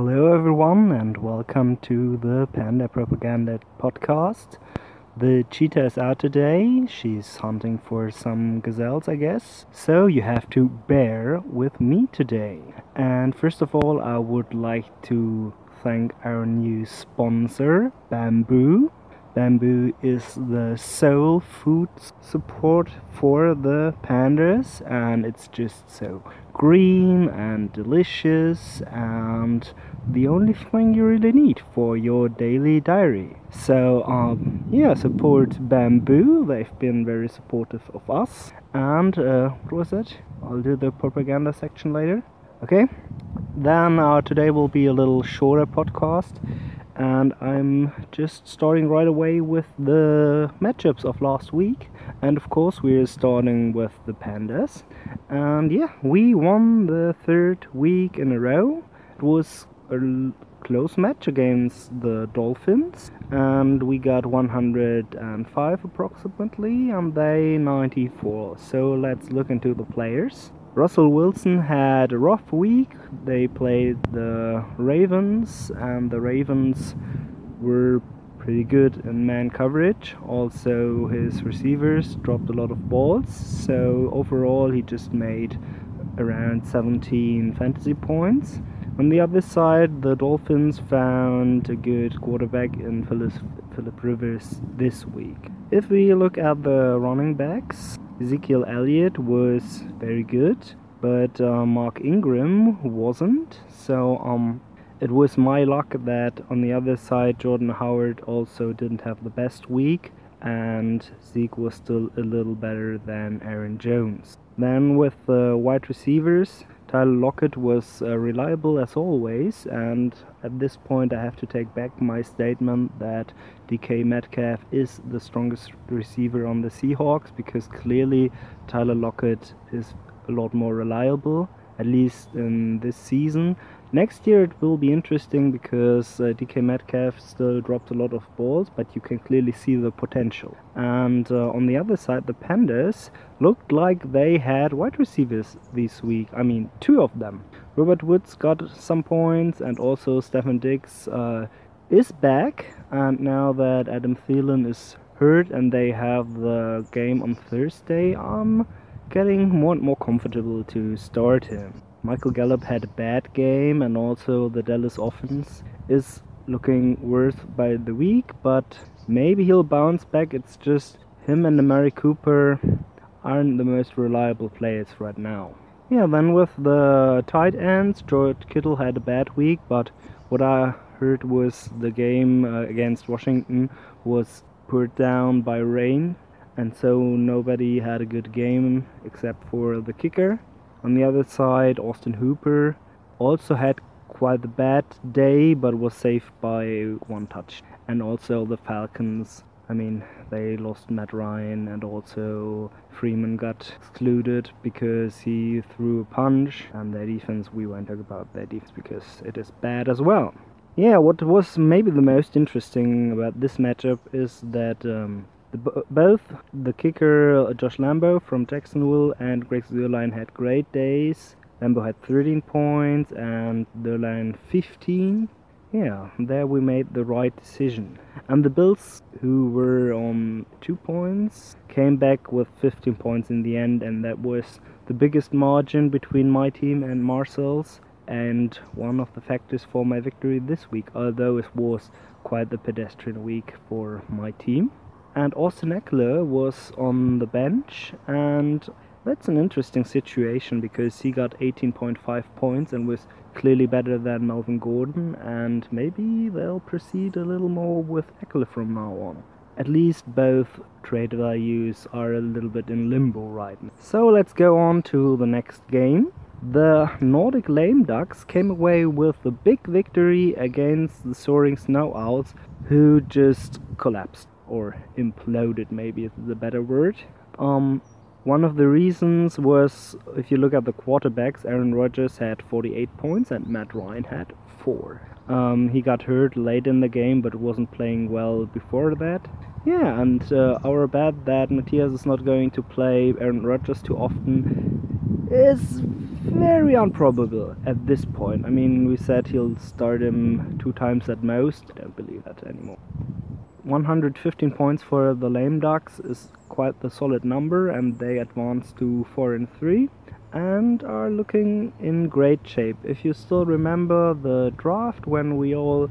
Hello, everyone, and welcome to the Panda Propaganda podcast. The cheetah is out today. She's hunting for some gazelles, I guess. So you have to bear with me today. And first of all, I would like to thank our new sponsor, Bamboo. Bamboo is the sole food support for the pandas, and it's just so green and delicious and the only thing you really need for your daily diary. So, um, yeah, support Bamboo. They've been very supportive of us. And, uh, what was it? I'll do the propaganda section later. Okay? Then, uh, today will be a little shorter podcast and I'm just starting right away with the matchups of last week. And of course, we're starting with the Pandas. And yeah, we won the third week in a row. It was a close match against the Dolphins, and we got 105 approximately, and they 94. So let's look into the players. Russell Wilson had a rough week. They played the Ravens, and the Ravens were pretty good in man coverage. Also, his receivers dropped a lot of balls, so overall, he just made around 17 fantasy points. On the other side, the Dolphins found a good quarterback in Philip Rivers this week. If we look at the running backs, Ezekiel Elliott was very good, but uh, Mark Ingram wasn't. So um, it was my luck that on the other side, Jordan Howard also didn't have the best week, and Zeke was still a little better than Aaron Jones. Then with the wide receivers, Tyler Lockett was uh, reliable as always, and at this point, I have to take back my statement that DK Metcalf is the strongest receiver on the Seahawks because clearly Tyler Lockett is a lot more reliable, at least in this season. Next year it will be interesting because uh, DK Metcalf still dropped a lot of balls, but you can clearly see the potential. And uh, on the other side, the Pandas looked like they had wide receivers this week. I mean, two of them. Robert Woods got some points, and also Stefon Diggs uh, is back. And now that Adam Thielen is hurt and they have the game on Thursday, I'm getting more and more comfortable to start him. Michael Gallup had a bad game, and also the Dallas offense is looking worse by the week, but maybe he'll bounce back. It's just him and Amari Cooper aren't the most reliable players right now. Yeah, then with the tight ends, George Kittle had a bad week, but what I heard was the game uh, against Washington was put down by rain, and so nobody had a good game except for the kicker. On the other side, Austin Hooper also had quite a bad day, but was saved by one touch. And also the Falcons, I mean, they lost Matt Ryan, and also Freeman got excluded because he threw a punch. And their defense, we won't talk about their defense because it is bad as well. Yeah, what was maybe the most interesting about this matchup is that um, the, both the kicker Josh Lambo from Jacksonville and Greg Zuerlein had great days. Lambo had 13 points and Zuerlein 15. Yeah, there we made the right decision. And the Bills, who were on two points, came back with 15 points in the end, and that was the biggest margin between my team and Marcel's, and one of the factors for my victory this week, although it was quite the pedestrian week for my team and Austin Ekeler was on the bench and that's an interesting situation because he got 18.5 points and was clearly better than Melvin Gordon and maybe they'll proceed a little more with Ekeler from now on. At least both trade values are a little bit in limbo right now. So let's go on to the next game. The Nordic Lame Ducks came away with a big victory against the Soaring Snow Owls, who just collapsed or imploded maybe is the better word. Um, one of the reasons was if you look at the quarterbacks, Aaron Rodgers had 48 points and Matt Ryan had 4. Um, he got hurt late in the game but wasn't playing well before that. Yeah, and uh, our bet that Matthias is not going to play Aaron Rodgers too often is very improbable at this point. I mean, we said he'll start him two times at most. I don't believe that anymore. 115 points for the lame ducks is quite the solid number, and they advance to 4 and 3 and are looking in great shape. If you still remember the draft when we all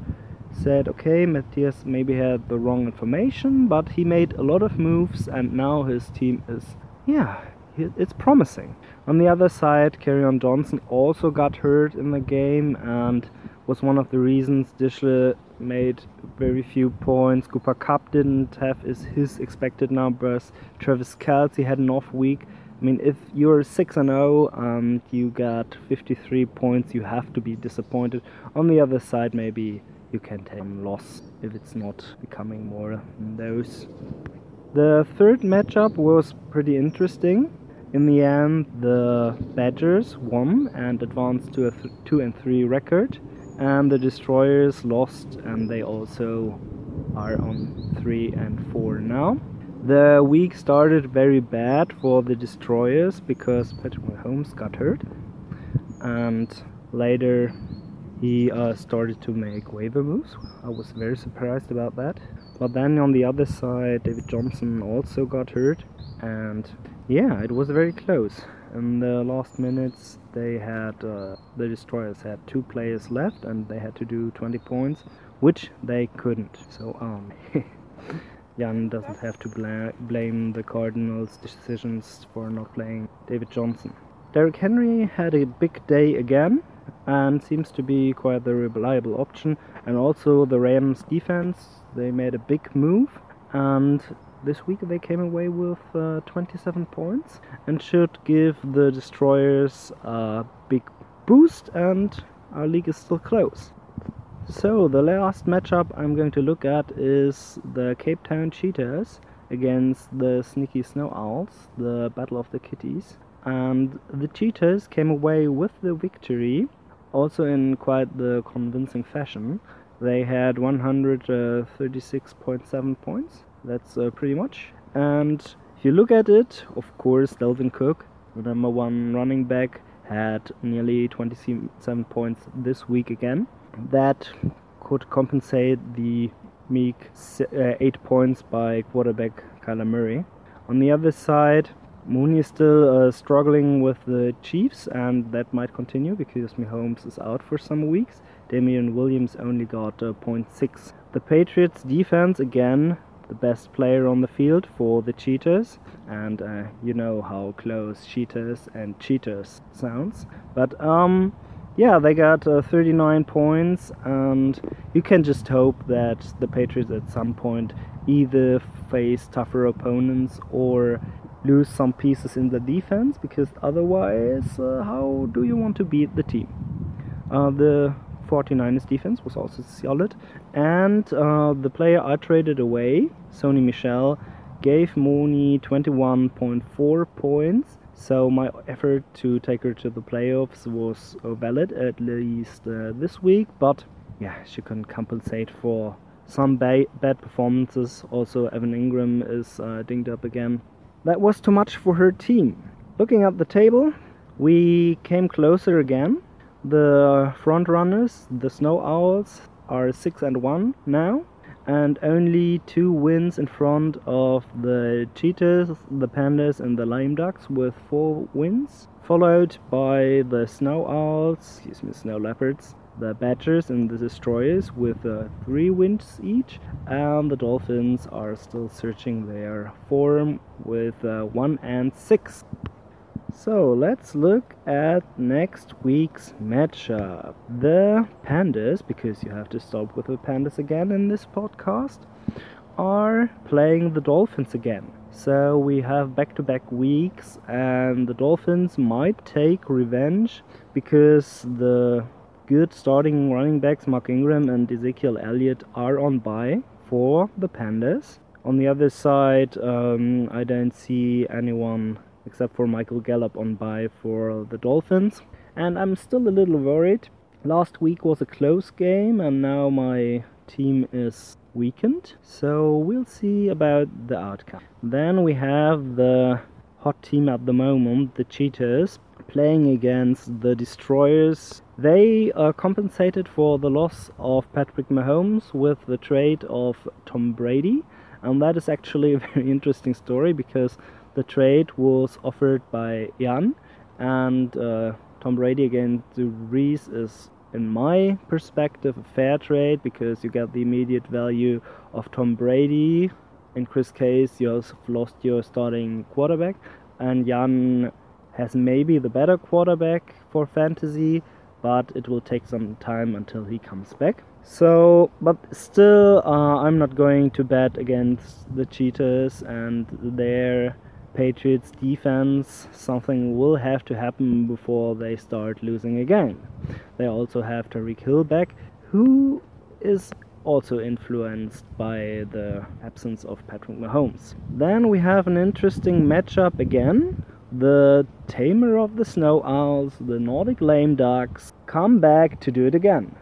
said, okay, Matthias maybe had the wrong information, but he made a lot of moves, and now his team is, yeah, it's promising. On the other side, Kerryon Johnson also got hurt in the game and was one of the reasons Dishle made very few points. Cooper Kupp didn't have his, his expected numbers. Travis Kelce had an off week. I mean, if you're 6 and 0 and you got 53 points, you have to be disappointed. On the other side, maybe you can take loss if it's not becoming more than those. The third matchup was pretty interesting. In the end, the Badgers won and advanced to a 2 and 3 record, and the Destroyers lost, and they also are on 3 and 4 now. The week started very bad for the Destroyers because Patrick Mahomes got hurt, and later he uh, started to make waiver moves. I was very surprised about that. But then on the other side, David Johnson also got hurt, and yeah, it was very close. In the last minutes, they had uh, the Destroyers had two players left, and they had to do 20 points, which they couldn't. So um. Jan doesn't have to bla blame the Cardinals' decisions for not playing David Johnson. Derrick Henry had a big day again and seems to be quite the reliable option. And also the Rams defense, they made a big move and this week they came away with uh, 27 points and should give the Destroyers a big boost and our league is still close. So the last matchup I'm going to look at is the Cape Town Cheetahs against the Sneaky Snow Owls, the Battle of the Kitties. And the Cheetahs came away with the victory, also in quite the convincing fashion. They had 136.7 points, that's uh, pretty much. And if you look at it, of course, Dalvin Cook, the number one running back, had nearly 27 points this week again that could compensate the meek uh, 8 points by quarterback Kyler Murray. On the other side, Mooney is still uh, struggling with the Chiefs, and that might continue because Mahomes is out for some weeks. Damien Williams only got uh, 0.6. The Patriots defense, again, the best player on the field for the Cheetahs, and uh, you know how close Cheetahs and Cheaters sounds. But um, yeah, they got uh, 39 points, and you can just hope that the Patriots at some point either face tougher opponents or lose some pieces in the defense, because otherwise, uh, how do you want to beat the team? Uh, the 49ers defense was also solid, and uh, the player I traded away, Sony Michel, gave Mooney 21.4 points so my effort to take her to the playoffs was uh, valid at least uh, this week, but yeah, she couldn't compensate for some ba bad performances. Also, Evan Engram is uh, dinged up again. That was too much for her team. Looking at the table, we came closer again. The front runners, the Snow Owls, are six and one now and only two wins in front of the Cheetahs, the Pandas, and the Lame Ducks with four wins, followed by the Snow Owls, excuse me, Snow Leopards, the Badgers, and the Destroyers with uh, three wins each, and the Dolphins are still searching their form with uh, one and six. So let's look at next week's matchup. The Pandas, because you have to stop with the Pandas again in this podcast, are playing the Dolphins again. So we have back to back weeks, and the Dolphins might take revenge because the good starting running backs, Mark Ingram and Ezekiel Elliott, are on bye for the Pandas. On the other side, um, I don't see anyone except for Michael Gallup on bye for the Dolphins. And I'm still a little worried. Last week was a close game, and now my team is weakened. So we'll see about the outcome. Then we have the hot team at the moment, the Cheetahs, playing against the Destroyers. They are compensated for the loss of Patrick Mahomes with the trade of Tom Brady, and that is actually a very interesting story because the trade was offered by Jan, and uh, Tom Brady against the Reese is in my perspective, a fair trade because you get the immediate value of Tom Brady. In Chris Case, you also lost your starting quarterback, and Jan has maybe the better quarterback for fantasy, but it will take some time until he comes back. So, but still, uh, I'm not going to bet against the Cheetahs and their Patriots defense, something will have to happen before they start losing again. They also have Tyreek Hill back, who is also influenced by the absence of Patrick Mahomes. Then we have an interesting matchup again. The tamer of the snow owls, the Nordic lame ducks, come back to do it again.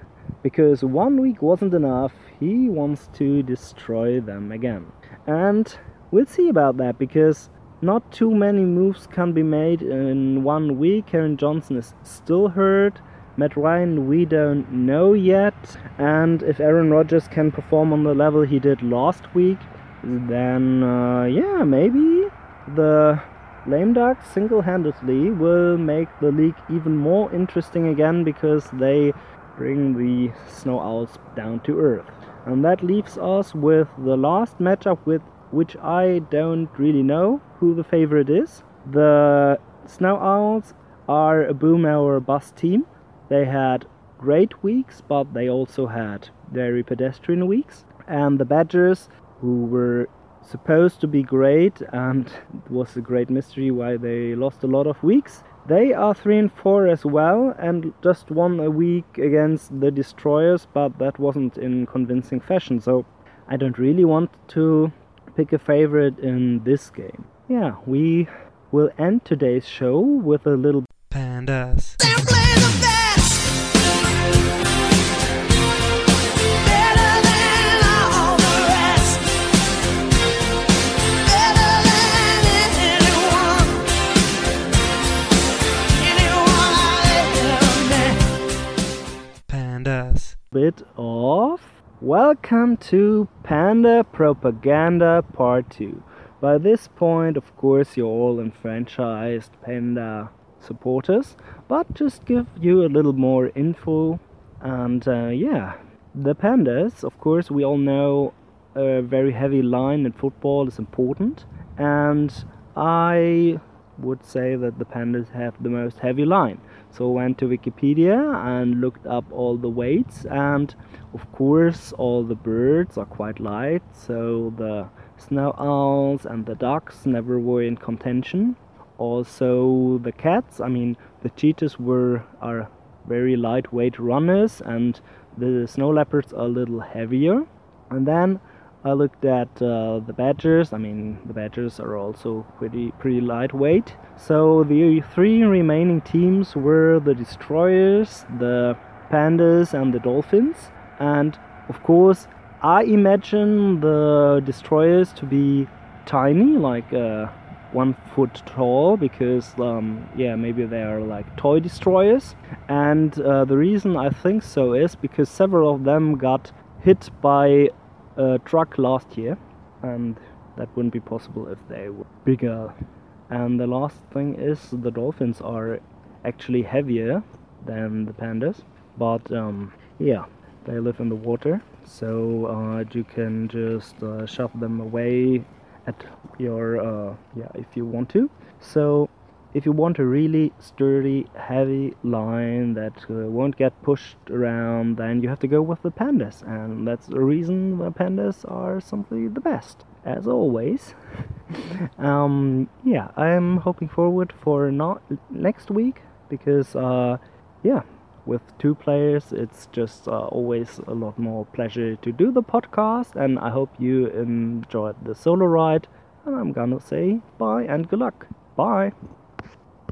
Because one week wasn't enough, he wants to destroy them again. And we'll see about that because not too many moves can be made in one week. Aaron Johnson is still hurt. Matt Ryan, we don't know yet. And if Aaron Rodgers can perform on the level he did last week, then uh, yeah, maybe the Lame Ducks single handedly will make the league even more interesting again because they bring the Snow Owls down to earth. And that leaves us with the last matchup with which I don't really know who the favorite is. The Snow Owls are a boom or bust team. They had great weeks, but they also had very pedestrian weeks. And the Badgers, who were supposed to be great, and it was a great mystery why they lost a lot of weeks. They are 3 and 4 as well, and just won a week against the Destroyers, but that wasn't in convincing fashion. So I don't really want to pick a favorite in this game. Yeah, we will end today's show with a little pandas. Pandas. bit of Welcome to Panda Propaganda Part 2. By this point, of course, you're all enfranchised Panda supporters, but just give you a little more info. And uh, yeah, the Pandas, of course, we all know a very heavy line in football is important, and I would say that the pandas have the most heavy line. So I went to Wikipedia and looked up all the weights and of course all the birds are quite light so the snow owls and the ducks never were in contention. Also the cats, I mean the cheetahs were are very lightweight runners and the snow leopards are a little heavier. And then I looked at uh, the badgers. I mean, the badgers are also pretty pretty lightweight. So the three remaining teams were the destroyers, the pandas, and the dolphins. And of course, I imagine the destroyers to be tiny, like uh, one foot tall, because um, yeah, maybe they are like toy destroyers. And uh, the reason I think so is because several of them got hit by a truck last year, and that wouldn't be possible if they were bigger. And the last thing is the dolphins are actually heavier than the pandas, but um, yeah, they live in the water, so uh, you can just uh, shove them away at your uh, yeah if you want to. So if you want a really sturdy, heavy line that uh, won't get pushed around, then you have to go with the pandas, and that's the reason the pandas are simply the best, as always. um, yeah, I'm hoping forward for not next week because, uh, yeah, with two players, it's just uh, always a lot more pleasure to do the podcast, and I hope you enjoyed the solo ride. And I'm gonna say bye and good luck. Bye.